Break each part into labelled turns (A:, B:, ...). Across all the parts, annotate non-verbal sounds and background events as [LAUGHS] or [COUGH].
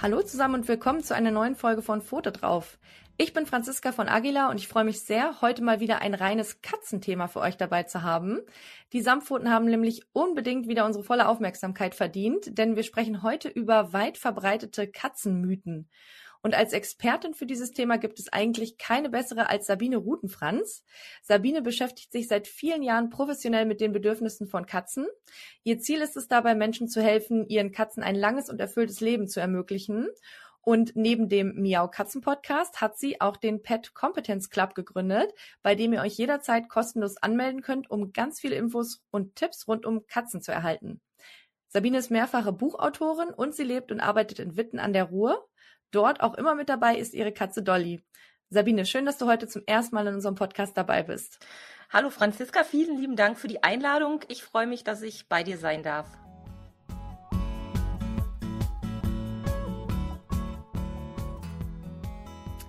A: Hallo zusammen und willkommen zu einer neuen Folge von Foto drauf. Ich bin Franziska von Aguila und ich freue mich sehr, heute mal wieder ein reines Katzenthema für euch dabei zu haben. Die Samtpfoten haben nämlich unbedingt wieder unsere volle Aufmerksamkeit verdient, denn wir sprechen heute über weit verbreitete Katzenmythen. Und als Expertin für dieses Thema gibt es eigentlich keine bessere als Sabine Rutenfranz. Sabine beschäftigt sich seit vielen Jahren professionell mit den Bedürfnissen von Katzen. Ihr Ziel ist es dabei, Menschen zu helfen, ihren Katzen ein langes und erfülltes Leben zu ermöglichen. Und neben dem Miau Katzen Podcast hat sie auch den Pet Competence Club gegründet, bei dem ihr euch jederzeit kostenlos anmelden könnt, um ganz viele Infos und Tipps rund um Katzen zu erhalten. Sabine ist mehrfache Buchautorin und sie lebt und arbeitet in Witten an der Ruhr. Dort auch immer mit dabei ist ihre Katze Dolly. Sabine, schön, dass du heute zum ersten Mal in unserem Podcast dabei bist.
B: Hallo Franziska, vielen lieben Dank für die Einladung. Ich freue mich, dass ich bei dir sein darf.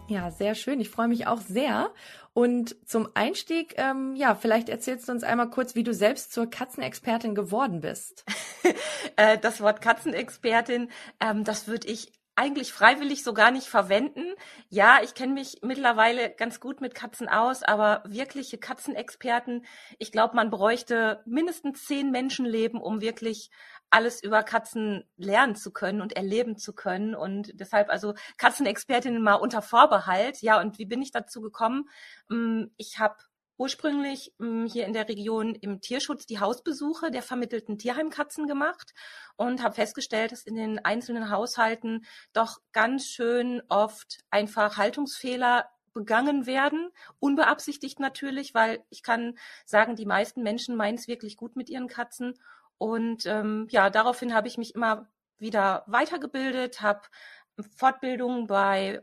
A: Ja, sehr schön. Ich freue mich auch sehr. Und zum Einstieg, ähm, ja, vielleicht erzählst du uns einmal kurz, wie du selbst zur Katzenexpertin geworden bist. [LAUGHS]
B: Äh, das Wort Katzenexpertin, ähm, das würde ich eigentlich freiwillig so gar nicht verwenden. Ja, ich kenne mich mittlerweile ganz gut mit Katzen aus, aber wirkliche Katzenexperten, ich glaube, man bräuchte mindestens zehn Menschenleben, um wirklich alles über Katzen lernen zu können und erleben zu können. Und deshalb also Katzenexpertinnen mal unter Vorbehalt. Ja, und wie bin ich dazu gekommen? Hm, ich habe ursprünglich mh, hm, hier in der Region im Tierschutz die Hausbesuche der vermittelten Tierheimkatzen gemacht und habe festgestellt, dass in den einzelnen Haushalten doch ganz schön oft einfach Haltungsfehler begangen werden, unbeabsichtigt natürlich, weil ich kann sagen, die meisten Menschen meinen es wirklich gut mit ihren Katzen. Und ähm, ja, daraufhin habe ich mich immer wieder weitergebildet, habe Fortbildungen bei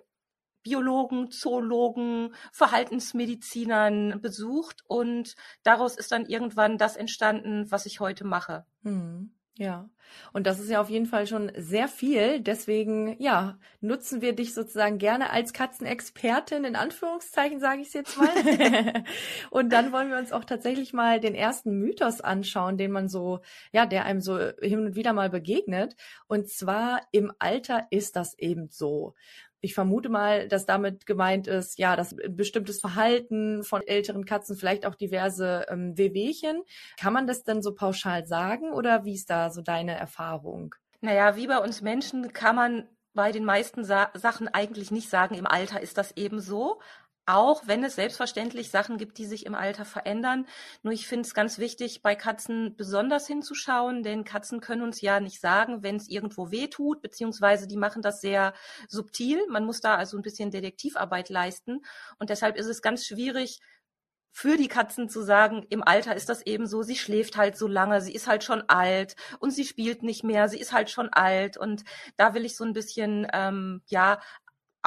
B: Biologen, Zoologen, Verhaltensmedizinern besucht und daraus ist dann irgendwann das entstanden, was ich heute mache.
A: Hm. Ja, und das ist ja auf jeden Fall schon sehr viel. Deswegen, ja, nutzen wir dich sozusagen gerne als Katzenexpertin, in Anführungszeichen sage ich es jetzt mal. [LAUGHS] und dann wollen wir uns auch tatsächlich mal den ersten Mythos anschauen, den man so, ja, der einem so hin und wieder mal begegnet. Und zwar im Alter ist das eben so. Ich vermute mal, dass damit gemeint ist, ja, dass bestimmtes Verhalten von älteren Katzen, vielleicht auch diverse ähm, Wehwehchen. Kann man das denn so pauschal sagen oder wie ist da so deine Erfahrung?
B: Naja, wie bei uns Menschen kann man bei den meisten Sa Sachen eigentlich nicht sagen, im Alter ist das eben so auch wenn es selbstverständlich Sachen gibt, die sich im Alter verändern. Nur ich finde es ganz wichtig, bei Katzen besonders hinzuschauen, denn Katzen können uns ja nicht sagen, wenn es irgendwo weh tut, beziehungsweise die machen das sehr subtil. Man muss da also ein bisschen Detektivarbeit leisten. Und deshalb ist es ganz schwierig, für die Katzen zu sagen, im Alter ist das eben so, sie schläft halt so lange, sie ist halt schon alt und sie spielt nicht mehr, sie ist halt schon alt. Und da will ich so ein bisschen, ähm, ja,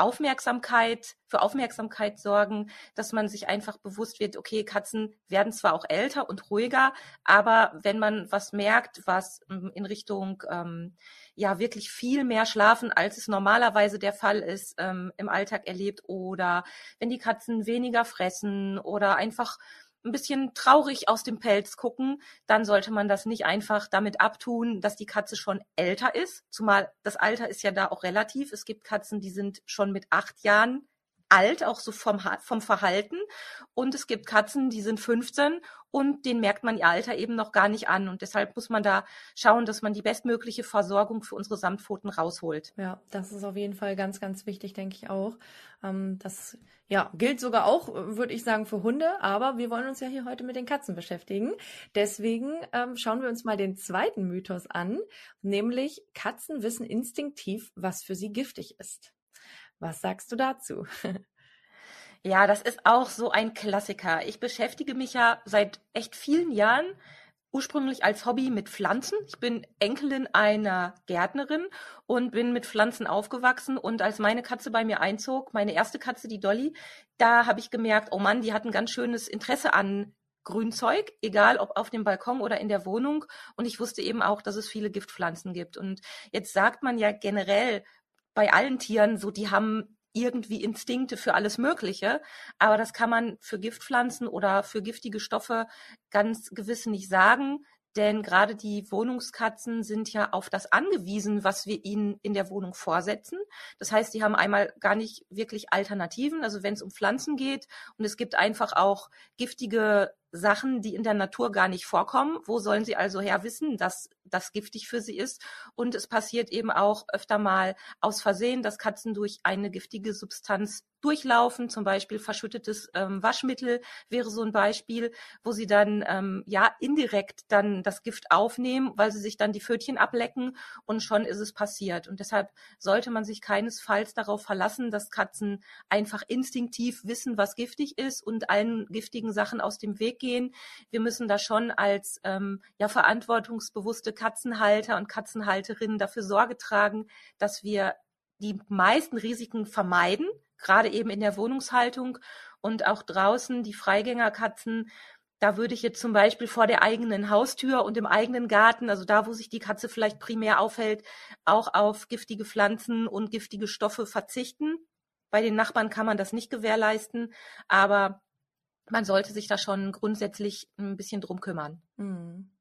B: Aufmerksamkeit, für Aufmerksamkeit sorgen, dass man sich einfach bewusst wird, okay, Katzen werden zwar auch älter und ruhiger, aber wenn man was merkt, was ähm, in Richtung ähm, ja wirklich viel mehr schlafen, als es normalerweise der Fall ist, ähm, im Alltag erlebt oder wenn die Katzen weniger fressen oder einfach ein bisschen traurig aus dem Pelz gucken, dann sollte man das nicht einfach damit abtun, dass die Katze schon älter ist. Zumal das Alter ist ja da auch relativ. Es gibt Katzen, die sind schon mit acht Jahren alt, auch so vom, vom Verhalten. Und es gibt Katzen, die sind 15 und denen merkt man ihr Alter eben noch gar nicht an. Und deshalb muss man da schauen, dass man die bestmögliche Versorgung für unsere Samtpfoten rausholt.
A: Ja, das ist auf jeden Fall ganz, ganz wichtig, denke ich auch. Ähm, das ja, gilt sogar auch, würde ich sagen, für Hunde, aber wir wollen uns ja hier heute mit den Katzen beschäftigen. Deswegen ähm, schauen wir uns mal den zweiten Mythos an, nämlich Katzen wissen instinktiv, was für sie giftig ist. Was sagst du dazu? [LAUGHS]
B: Ja, das ist auch so ein Klassiker. Ich beschäftige mich ja seit echt vielen Jahren ursprünglich als Hobby mit Pflanzen. Ich bin Enkelin einer Gärtnerin und bin mit Pflanzen aufgewachsen. Und als meine Katze bei mir einzog, meine erste Katze, die Dolly, da habe ich gemerkt, oh Mann, die hat ein ganz schönes Interesse an Grünzeug, egal ob auf dem Balkon oder in der Wohnung. Und ich wusste eben auch, dass es viele Giftpflanzen gibt. Und jetzt sagt man ja generell bei allen Tieren so, die haben irgendwie Instinkte für alles Mögliche, aber das kann man für Giftpflanzen oder für giftige Stoffe ganz gewiss nicht sagen. Denn gerade die Wohnungskatzen sind ja auf das angewiesen, was wir ihnen in der Wohnung vorsetzen. Das heißt, die haben einmal gar nicht wirklich Alternativen. Also wenn es um Pflanzen geht und es gibt einfach auch giftige Sachen, die in der Natur gar nicht vorkommen. Wo sollen sie also her wissen, dass das giftig für sie ist? Und es passiert eben auch öfter mal aus Versehen, dass Katzen durch eine giftige Substanz durchlaufen, zum Beispiel verschüttetes ähm, Waschmittel wäre so ein Beispiel, wo sie dann ähm, ja indirekt dann das Gift aufnehmen, weil sie sich dann die Pfötchen ablecken und schon ist es passiert. Und deshalb sollte man sich keinesfalls darauf verlassen, dass Katzen einfach instinktiv wissen, was giftig ist und allen giftigen Sachen aus dem Weg gehen. Wir müssen da schon als ähm, ja verantwortungsbewusste Katzenhalter und Katzenhalterinnen dafür Sorge tragen, dass wir die meisten Risiken vermeiden, gerade eben in der Wohnungshaltung und auch draußen die Freigängerkatzen. Da würde ich jetzt zum Beispiel vor der eigenen Haustür und im eigenen Garten, also da, wo sich die Katze vielleicht primär aufhält, auch auf giftige Pflanzen und giftige Stoffe verzichten. Bei den Nachbarn kann man das nicht gewährleisten, aber man sollte sich da schon grundsätzlich ein bisschen drum kümmern.
A: Mhm.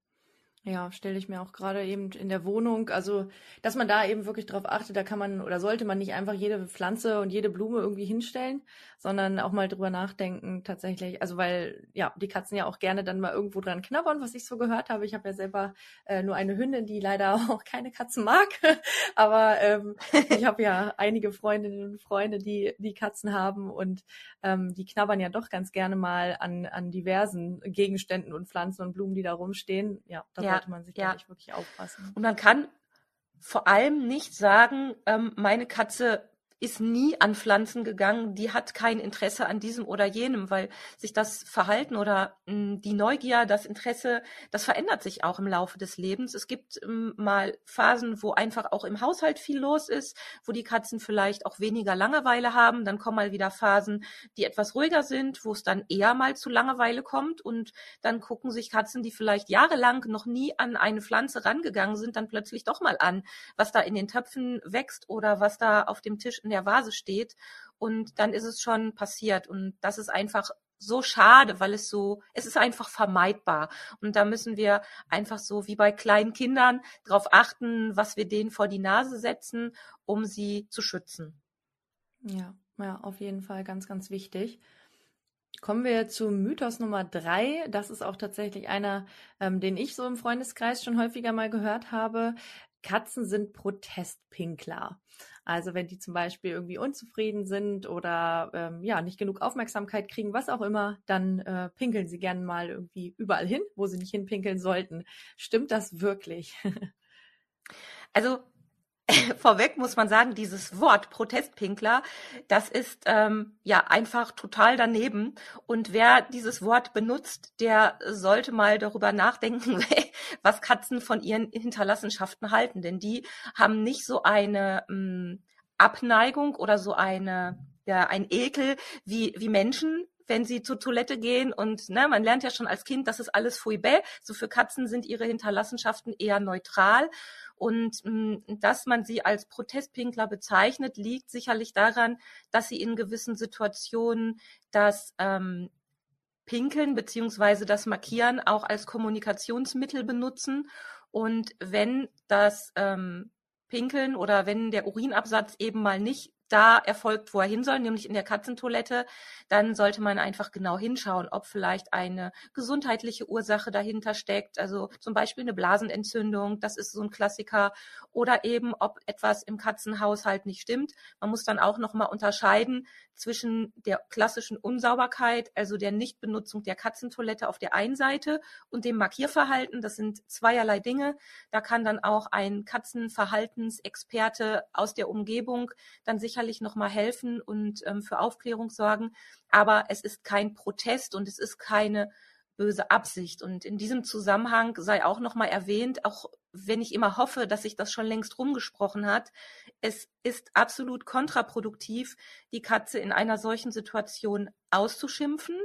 A: Ja, stelle ich mir auch gerade eben in der Wohnung, also dass man da eben wirklich drauf achtet, da kann man oder sollte man nicht einfach jede Pflanze und jede Blume irgendwie hinstellen, sondern auch mal drüber nachdenken tatsächlich. Also weil ja die Katzen ja auch gerne dann mal irgendwo dran knabbern, was ich so gehört habe. Ich habe ja selber äh, nur eine Hündin, die leider [LAUGHS] auch keine Katzen mag, [LAUGHS] aber ähm, ich habe ja einige Freundinnen und Freunde, die die Katzen haben und ähm, die knabbern ja doch ganz gerne mal an an diversen Gegenständen und Pflanzen und Blumen, die da rumstehen. Ja, da ja, sollte man sich ja. wirklich aufpassen.
B: Und man kann vor allem nicht sagen, ähm, meine Katze ist nie an Pflanzen gegangen, die hat kein Interesse an diesem oder jenem, weil sich das Verhalten oder hm, die Neugier, das Interesse, das verändert sich auch im Laufe des Lebens. Es gibt ähm, mal Phasen, wo einfach auch im Haushalt viel los ist, wo die Katzen vielleicht auch weniger Langeweile haben. Dann kommen mal wieder Phasen, die etwas ruhiger sind, wo es dann eher mal zu Langeweile kommt und dann gucken sich Katzen, die vielleicht jahrelang noch nie an eine Pflanze rangegangen sind, dann plötzlich doch mal an, was da in den Töpfen wächst oder was da auf dem Tisch in der Vase steht und dann ist es schon passiert und das ist einfach so schade, weil es so, es ist einfach vermeidbar. Und da müssen wir einfach so wie bei kleinen Kindern darauf achten, was wir denen vor die Nase setzen, um sie zu schützen.
A: Ja, ja, auf jeden Fall ganz, ganz wichtig. Kommen wir zu Mythos Nummer drei. Das ist auch tatsächlich einer, ähm, den ich so im Freundeskreis schon häufiger mal gehört habe. Katzen sind Protestpinkler. Also wenn die zum Beispiel irgendwie unzufrieden sind oder ähm, ja nicht genug Aufmerksamkeit kriegen, was auch immer, dann äh, pinkeln sie gerne mal irgendwie überall hin, wo sie nicht hinpinkeln sollten. Stimmt das wirklich? [LAUGHS]
B: also [LAUGHS] vorweg muss man sagen, dieses Wort Protestpinkler, das ist ähm, ja einfach total daneben. Und wer dieses Wort benutzt, der sollte mal darüber nachdenken, [LAUGHS] was Katzen von ihren Hinterlassenschaften halten. Denn die haben nicht so eine ähm, Abneigung oder so eine ja, ein Ekel wie, wie Menschen, wenn sie zur Toilette gehen und ne, man lernt ja schon als Kind, das ist alles fouille So für Katzen sind ihre Hinterlassenschaften eher neutral und mh, hm, dass man sie als Protestpinkler bezeichnet, liegt sicherlich daran, dass sie in gewissen Situationen das ähm, Pinkeln beziehungsweise das Markieren auch als Kommunikationsmittel benutzen. Und wenn das ähm, Pinkeln oder wenn der Urinabsatz eben mal nicht da erfolgt, wo er hin soll, nämlich in der Katzentoilette, dann sollte man einfach genau hinschauen, ob vielleicht eine gesundheitliche Ursache dahinter steckt, also zum Beispiel eine Blasenentzündung, das ist so ein Klassiker, oder eben ob etwas im Katzenhaushalt nicht stimmt. Man muss dann auch nochmal unterscheiden zwischen der klassischen Unsauberkeit, also der Nichtbenutzung der Katzentoilette auf der einen Seite und dem Markierverhalten. Das sind zweierlei Dinge. Da kann dann auch ein Katzenverhaltensexperte aus der Umgebung dann sicher sicherlich noch mal helfen und ähm, für Aufklärung sorgen. Aber es ist kein Protest und es ist keine böse Absicht. Und in diesem Zusammenhang sei auch noch mal erwähnt, auch wenn ich immer hoffe, dass sich das schon längst rumgesprochen hat, es ist absolut kontraproduktiv, die Katze in einer solchen Situation auszuschimpfen.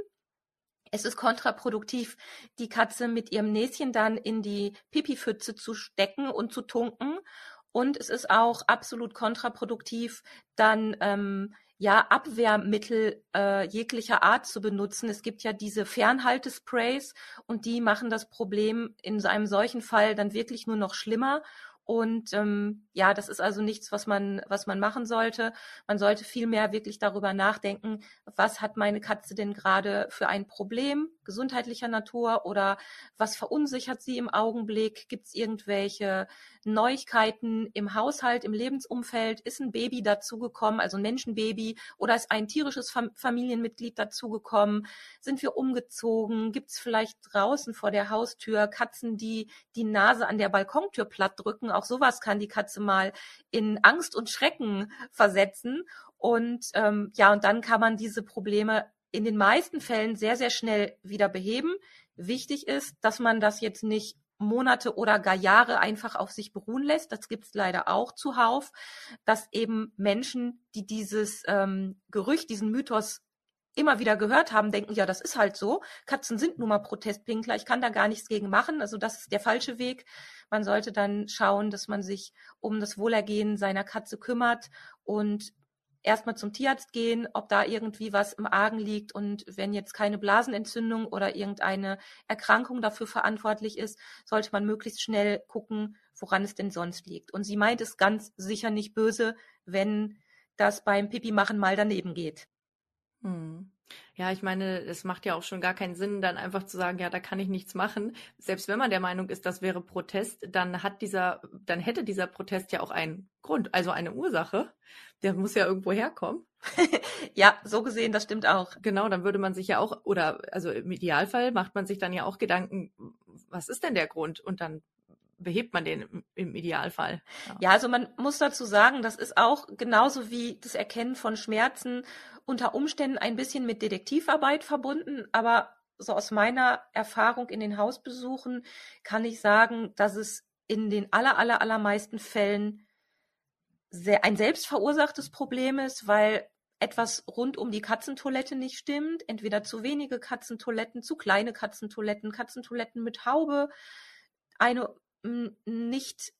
B: Es ist kontraproduktiv, die Katze mit ihrem Näschen dann in die Pipipfütze zu stecken und zu tunken und es ist auch absolut kontraproduktiv, dann ähm, ja, Abwehrmittel äh, jeglicher Art zu benutzen. Es gibt ja diese Fernhaltesprays und die machen das Problem in einem solchen Fall dann wirklich nur noch schlimmer. Und ähm, ja, das ist also nichts, was man, was man machen sollte. Man sollte vielmehr wirklich darüber nachdenken, was hat meine Katze denn gerade für ein Problem gesundheitlicher Natur oder was verunsichert sie im Augenblick? Gibt es irgendwelche Neuigkeiten im Haushalt, im Lebensumfeld? Ist ein Baby dazugekommen, also ein Menschenbaby, oder ist ein tierisches Fam Familienmitglied dazugekommen? Sind wir umgezogen? Gibt es vielleicht draußen vor der Haustür Katzen, die die Nase an der Balkontür platt drücken? Auch sowas kann die Katze mal in Angst und Schrecken versetzen. Und ähm, ja, und dann kann man diese Probleme in den meisten Fällen sehr, sehr schnell wieder beheben. Wichtig ist, dass man das jetzt nicht Monate oder gar Jahre einfach auf sich beruhen lässt. Das gibt es leider auch zuhauf, dass eben Menschen, die dieses ähm, Gerücht, diesen Mythos immer wieder gehört haben, denken, ja, das ist halt so. Katzen sind nun mal Protestpinkler, ich kann da gar nichts gegen machen. Also das ist der falsche Weg. Man sollte dann schauen, dass man sich um das Wohlergehen seiner Katze kümmert und erstmal zum Tierarzt gehen, ob da irgendwie was im Argen liegt und wenn jetzt keine Blasenentzündung oder irgendeine Erkrankung dafür verantwortlich ist, sollte man möglichst schnell gucken, woran es denn sonst liegt. Und sie meint es ganz sicher nicht böse, wenn das beim Pipi machen mal daneben geht.
A: Hm. Ja, ich meine, es macht ja auch schon gar keinen Sinn, dann einfach zu sagen, ja, da kann ich nichts machen. Selbst wenn man der Meinung ist, das wäre Protest, dann hat dieser, dann hätte dieser Protest ja auch einen Grund, also eine Ursache. Der muss ja irgendwo herkommen. [LAUGHS]
B: ja, so gesehen, das stimmt auch.
A: Genau, dann würde man sich ja auch, oder also im Idealfall macht man sich dann ja auch Gedanken, was ist denn der Grund? Und dann behebt man den im, Idealfall.
B: Ja. ja, also man muss dazu sagen, das ist auch genauso wie das Erkennen von Schmerzen unter Umständen ein bisschen mit Detektivarbeit verbunden, aber so aus meiner Erfahrung in den Hausbesuchen kann ich sagen, dass es in den aller, aller, allermeisten Fällen sehr, ein selbstverursachtes Problem ist, weil etwas rund um die Katzentoilette nicht stimmt. Entweder zu wenige Katzentoiletten, zu kleine Katzentoiletten, Katzentoiletten mit Haube, eine nicht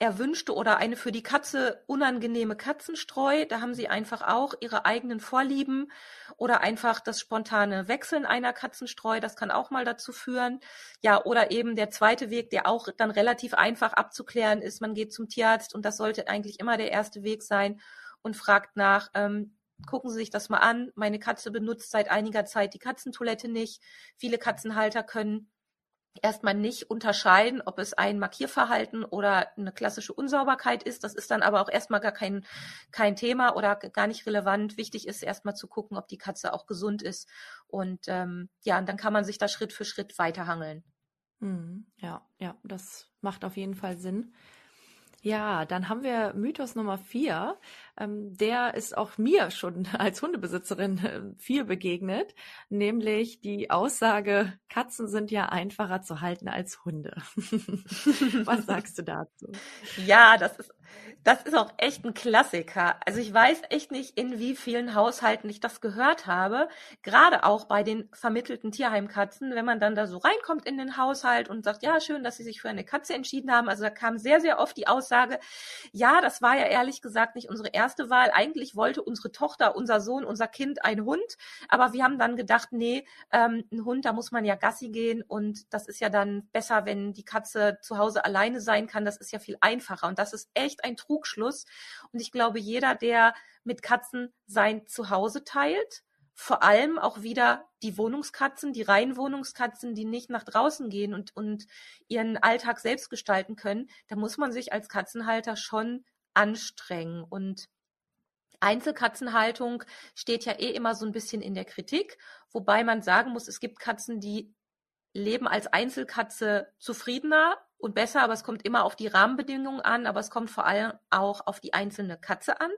B: erwünschte oder eine für die Katze unangenehme Katzenstreu. Da haben sie einfach auch ihre eigenen Vorlieben oder einfach das spontane Wechseln einer Katzenstreu. Das kann auch mal dazu führen. Ja, oder eben der zweite Weg, der auch dann relativ einfach abzuklären ist. Man geht zum Tierarzt und das sollte eigentlich immer der erste Weg sein und fragt nach, ähm, gucken Sie sich das mal an. Meine Katze benutzt seit einiger Zeit die Katzentoilette nicht. Viele Katzenhalter können erstmal nicht unterscheiden, ob es ein Markierverhalten oder eine klassische Unsauberkeit ist. Das ist dann aber auch erstmal gar kein, kein Thema oder gar nicht relevant. Wichtig ist erstmal zu gucken, ob die Katze auch gesund ist. Und ähm, ja, und dann kann man sich da Schritt für Schritt weiterhangeln.
A: Mhm. Ja, ja, das macht auf jeden Fall Sinn. Ja, dann haben wir Mythos Nummer vier. Ähm, der ist auch mir schon [LAUGHS] als Hundebesitzerin äh, viel begegnet, nämlich die Aussage, Katzen sind ja einfacher zu halten als Hunde. [LAUGHS] Was sagst du dazu? [LAUGHS]
B: Ja, das ist, das ist auch echt ein Klassiker. Also ich weiß echt nicht, in wie vielen Haushalten ich das gehört habe. Gerade auch bei den vermittelten Tierheimkatzen, wenn man dann da so reinkommt in den Haushalt und sagt, ja, schön, dass Sie sich für eine Katze entschieden haben. Also da kam sehr, sehr oft die Aussage, ja, das war ja ehrlich gesagt nicht unsere erste Wahl. Eigentlich wollte unsere Tochter, unser Sohn, unser Kind einen Hund. Aber wir haben dann gedacht, nee, ähm, ein Hund, da muss man ja Gassi gehen und das ist ja dann besser, wenn die Katze zu Hause alleine sein kann. Das ist ja viel einfacher. Und das ist echt ein Trug Trugschluss. Und ich glaube, jeder, der mit Katzen sein Zuhause teilt, vor allem auch wieder die Wohnungskatzen, die reinen Wohnungskatzen, die nicht nach draußen gehen und, und ihren Alltag selbst gestalten können, da muss man sich als Katzenhalter schon anstrengen. Und Einzelkatzenhaltung steht ja eh immer so ein bisschen in der Kritik, wobei man sagen muss, es gibt Katzen, die leben als Einzelkatze zufriedener und besser, aber es kommt immer auf die Rahmenbedingungen an, aber es kommt vor allem auch auf die einzelne Katze an.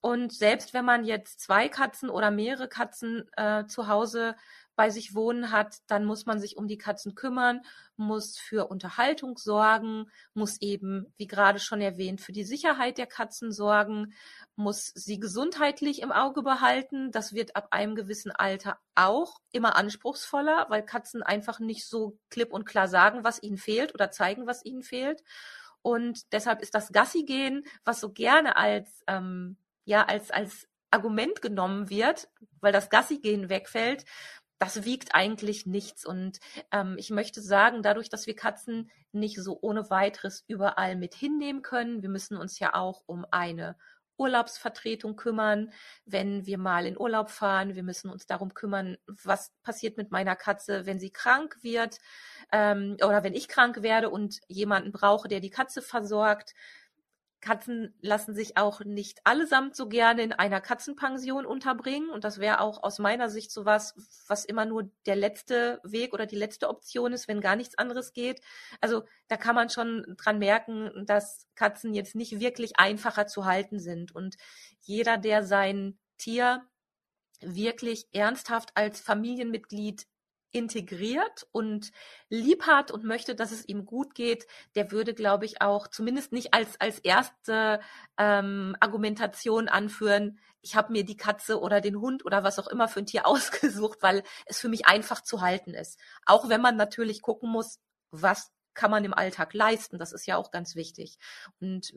B: Und selbst wenn man jetzt zwei Katzen oder mehrere Katzen äh, zu Hause bei sich wohnen hat, dann muss man sich um die Katzen kümmern, muss für Unterhaltung sorgen, muss eben, wie gerade schon erwähnt, für die Sicherheit der Katzen sorgen, muss sie gesundheitlich im Auge behalten. Das wird ab einem gewissen Alter auch immer anspruchsvoller, weil Katzen einfach nicht so klipp und klar sagen, was ihnen fehlt oder zeigen, was ihnen fehlt. Und deshalb ist das Gassi gehen, was so gerne als ähm, ja als als Argument genommen wird, weil das Gassi-Gehen wegfällt, das wiegt eigentlich nichts. Und ähm, ich möchte sagen, dadurch, dass wir Katzen nicht so ohne weiteres überall mit hinnehmen können, wir müssen uns ja auch um eine Urlaubsvertretung kümmern, wenn wir mal in Urlaub fahren. Wir müssen uns darum kümmern, was passiert mit meiner Katze, wenn sie krank wird ähm, oder wenn ich krank werde und jemanden brauche, der die Katze versorgt. Katzen lassen sich auch nicht allesamt so gerne in einer Katzenpension unterbringen. Und das wäre auch aus meiner Sicht so was, was immer nur der letzte Weg oder die letzte Option ist, wenn gar nichts anderes geht. Also da kann man schon dran merken, dass Katzen jetzt nicht wirklich einfacher zu halten sind. Und jeder, der sein Tier wirklich ernsthaft als Familienmitglied integriert und lieb hat und möchte, dass es ihm gut geht, der würde, glaube ich, auch zumindest nicht als, als erste ähm, Argumentation anführen, ich habe mir die Katze oder den Hund oder was auch immer für ein Tier [LAUGHS] ausgesucht, weil es für mich einfach zu halten ist. Auch wenn man natürlich gucken muss, was kann man im Alltag leisten. Das ist ja auch ganz wichtig. Und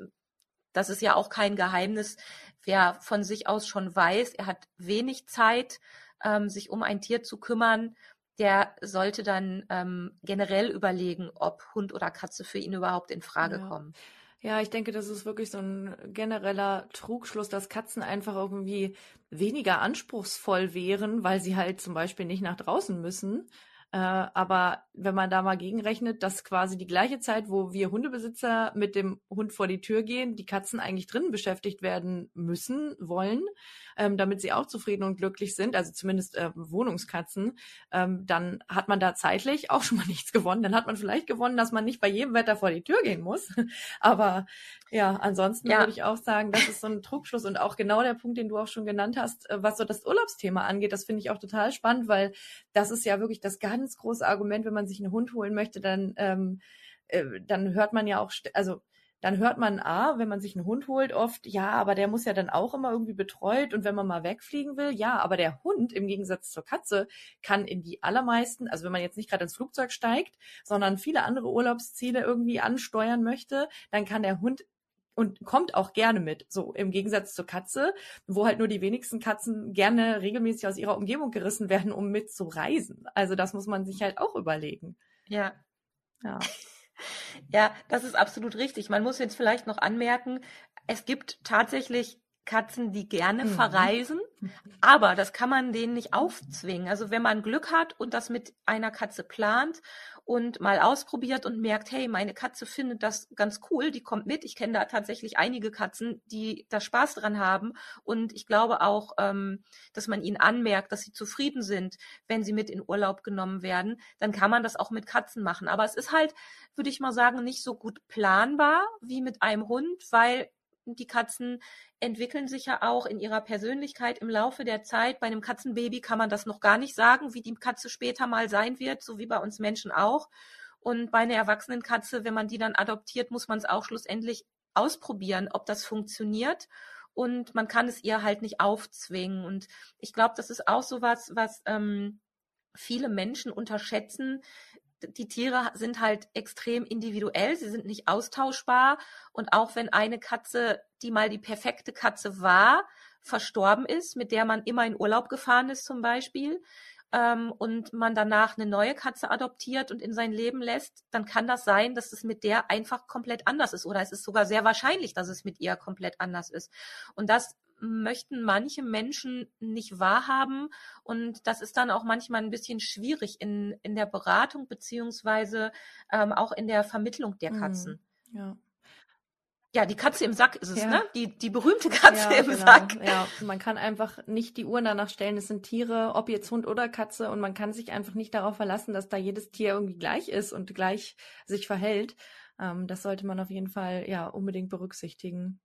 B: das ist ja auch kein Geheimnis. Wer von sich aus schon weiß, er hat wenig Zeit, ähm, sich um ein Tier zu kümmern, der sollte dann ähm, generell überlegen, ob Hund oder Katze für ihn überhaupt in Frage
A: Ja.
B: kommen.
A: Ja, ich denke, das ist wirklich so ein genereller Trugschluss, dass Katzen einfach irgendwie weniger anspruchsvoll wären, weil sie halt zum Beispiel nicht nach draußen müssen. Äh, aber wenn man da mal gegenrechnet, dass quasi die gleiche Zeit, wo wir Hundebesitzer mit dem Hund vor die Tür gehen, die Katzen eigentlich drinnen beschäftigt werden müssen, wollen, ähm, damit sie auch zufrieden und glücklich sind, also zumindest äh, Wohnungskatzen, ähm, dann hat man da zeitlich [LAUGHS] auch schon mal nichts gewonnen. Dann hat man vielleicht gewonnen, dass man nicht bei jedem Wetter vor die Tür gehen muss. [LAUGHS] Aber ja, ansonsten
B: Ja.
A: würde ich auch sagen, das ist so ein Trugschluss und auch genau der Punkt, den du auch schon genannt hast, äh, was so das Urlaubsthema angeht. Das finde ich auch total spannend, weil das ist ja wirklich das ganz große Argument, wenn man sich einen Hund holen möchte, dann, ähm, äh, dann hört man ja auch, also dann hört man, ah, wenn man sich einen Hund holt, oft, ja, aber der muss ja dann auch immer irgendwie betreut und wenn man mal wegfliegen will, ja, aber der Hund im Gegensatz zur Katze kann in die allermeisten, also wenn man jetzt nicht gerade ins Flugzeug steigt, sondern viele andere Urlaubsziele irgendwie ansteuern möchte, dann kann der Hund und kommt auch gerne mit, so im Gegensatz zur Katze, wo halt nur die wenigsten Katzen gerne regelmäßig aus ihrer Umgebung gerissen werden, um mit zu reisen. Also das muss man sich halt auch überlegen.
B: Ja.
A: Ja.
B: Ja, das ist absolut richtig. Man muss jetzt vielleicht noch anmerken, es gibt tatsächlich Katzen, die gerne
A: Mhm.
B: verreisen, aber das kann man denen nicht aufzwingen. Also wenn man Glück hat und das mit einer Katze plant und mal ausprobiert und merkt, hey, meine Katze findet das ganz cool, die kommt mit. Ich kenne da tatsächlich einige Katzen, die da Spaß dran haben und ich glaube auch, ähm, dass man ihnen anmerkt, dass sie zufrieden sind, wenn sie mit in Urlaub genommen werden, dann kann man das auch mit Katzen machen. Aber es ist halt, würde ich mal sagen, nicht so gut planbar wie mit einem Hund, weil die Katzen entwickeln sich ja auch in ihrer Persönlichkeit im Laufe der Zeit. Bei einem Katzenbaby kann man das noch gar nicht sagen, wie die Katze später mal sein wird, so wie bei uns Menschen auch. Und bei einer erwachsenen Katze, wenn man die dann adoptiert, muss man es auch schlussendlich ausprobieren, ob das funktioniert. Und man kann es ihr halt nicht aufzwingen. Und ich glaube, das ist auch so was, was ähm, viele Menschen unterschätzen. Die Tiere sind halt extrem individuell, sie sind nicht austauschbar. Und auch wenn eine Katze, die mal die perfekte Katze war, verstorben ist, mit der man immer in Urlaub gefahren ist zum Beispiel, ähm, und man danach eine neue Katze adoptiert und in sein Leben lässt, dann kann das sein, dass es mit der einfach komplett anders ist. Oder es ist sogar sehr wahrscheinlich, dass es mit ihr komplett anders ist. Und das möchten manche Menschen nicht wahrhaben. Und das ist dann auch manchmal ein bisschen schwierig in, in der Beratung beziehungsweise ähm, auch in der Vermittlung der
A: Mhm.
B: Katzen.
A: Ja.
B: Ja, die Katze im Sack ist es,
A: Ja.
B: ne? Die, die berühmte Katze
A: ja,
B: im
A: genau.
B: Sack.
A: Ja, man kann einfach nicht die Uhren danach stellen. Es sind Tiere, ob jetzt Hund oder Katze, und man kann sich einfach nicht darauf verlassen, dass da jedes Tier irgendwie gleich ist und gleich sich verhält. Ähm, das sollte man auf jeden Fall ja unbedingt berücksichtigen.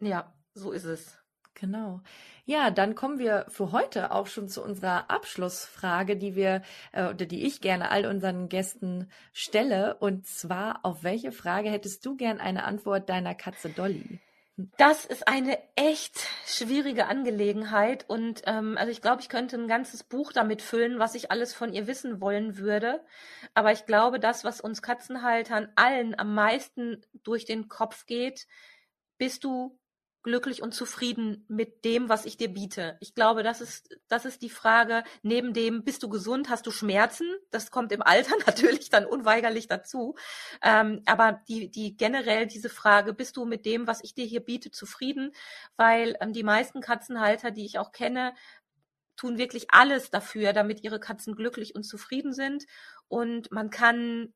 B: Ja, so ist es.
A: Genau. Ja, dann kommen wir für heute auch schon zu unserer Abschlussfrage, die wir äh, oder die ich gerne all unseren Gästen stelle. Und zwar, auf welche Frage hättest du gern eine Antwort deiner Katze Dolly?
B: Das ist eine echt schwierige Angelegenheit und ähm, also ich glaube, ich könnte ein ganzes Buch damit füllen, was ich alles von ihr wissen wollen würde. Aber ich glaube, das, was uns Katzenhaltern allen am meisten durch den Kopf geht, bist du glücklich und zufrieden mit dem, was ich dir biete? Ich glaube, das ist, das ist die Frage. Neben dem, bist du gesund, hast du Schmerzen? Das kommt im Alter [LAUGHS] natürlich dann unweigerlich dazu. Ähm, aber die, die generell diese Frage, bist du mit dem, was ich dir hier biete, zufrieden? Weil ähm, die meisten Katzenhalter, die ich auch kenne, tun wirklich alles dafür, damit ihre Katzen glücklich und zufrieden sind. Und man kann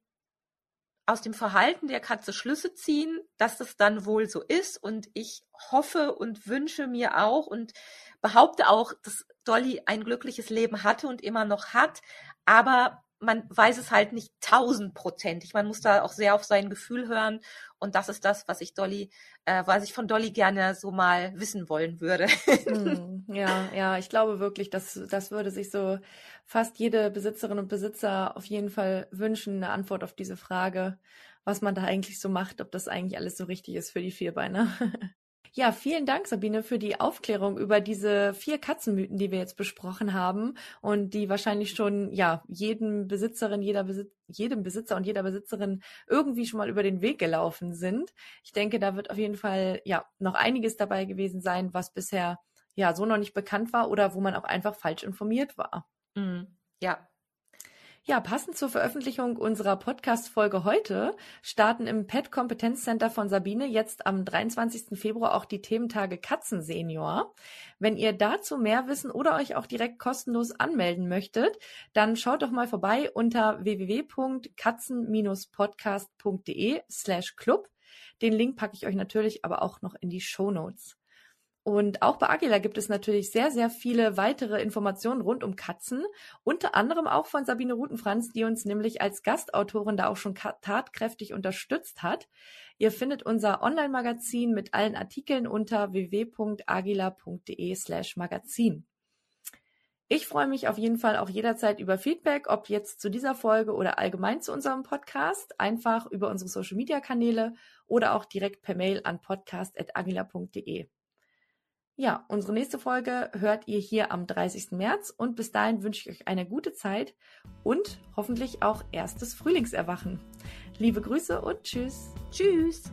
B: aus dem Verhalten der Katze Schlüsse ziehen, dass das dann wohl so ist. Und ich hoffe und wünsche mir auch und behaupte auch, dass Dolly ein glückliches Leben hatte und immer noch hat. Aber man weiß es halt nicht tausendprozentig. Man muss da auch sehr auf sein Gefühl hören. Und das ist das, was ich Dolly, äh, was ich von Dolly gerne so mal wissen wollen würde. [LAUGHS]
A: Hm, ja, ja, ich glaube wirklich, dass das würde sich so fast jede Besitzerin und Besitzer auf jeden Fall wünschen, eine Antwort auf diese Frage, was man da eigentlich so macht, ob das eigentlich alles so richtig ist für die Vierbeiner. [LAUGHS] Ja, vielen Dank, Sabine, für die Aufklärung über diese vier Katzenmythen, die wir jetzt besprochen haben und die wahrscheinlich schon, ja, jedem Besitzerin, jeder Besitz, jedem Besitzer und jeder Besitzerin irgendwie schon mal über den Weg gelaufen sind. Ich denke, da wird auf jeden Fall, ja, noch einiges dabei gewesen sein, was bisher, ja, so noch nicht bekannt war oder wo man auch einfach falsch informiert war.
B: Mhm. Ja,
A: ja, passend zur Veröffentlichung unserer Podcast-Folge heute starten im Pet Kompetenzcenter von Sabine jetzt am 23. Februar auch die Thementage Katzen Senior. Wenn ihr dazu mehr wissen oder euch auch direkt kostenlos anmelden möchtet, dann schaut doch mal vorbei unter www.katzen-podcast.de slash club. Den Link packe ich euch natürlich aber auch noch in die Show Notes. Und auch bei Agila gibt es natürlich sehr, sehr viele weitere Informationen rund um Katzen. Unter anderem auch von Sabine Rutenfranz, die uns nämlich als Gastautorin da auch schon tatkräftig unterstützt hat. Ihr findet unser Online-Magazin mit allen Artikeln unter www.agila.de slash Magazin. Ich freue mich auf jeden Fall auch jederzeit über Feedback, ob jetzt zu dieser Folge oder allgemein zu unserem Podcast, einfach über unsere Social-Media-Kanäle oder auch direkt per Mail an podcast.agila.de. Ja, unsere nächste Folge hört ihr hier am 30. März und bis dahin wünsche ich euch eine gute Zeit und hoffentlich auch erstes Frühlingserwachen. Liebe Grüße und tschüss.
B: Tschüss.